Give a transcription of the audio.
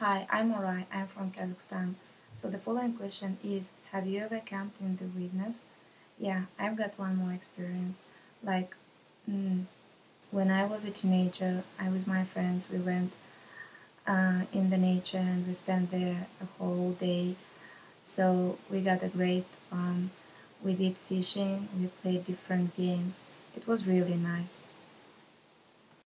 Hi, I'm Aray. I'm from Kazakhstan. So the following question is Have you ever camped in the wilderness? Yeah, I've got one more experience. Like, mm, when I was a teenager, I was my friends. We went uh, in the nature and we spent there a whole day. So we got a great fun. We did fishing. We played different games. It was really nice.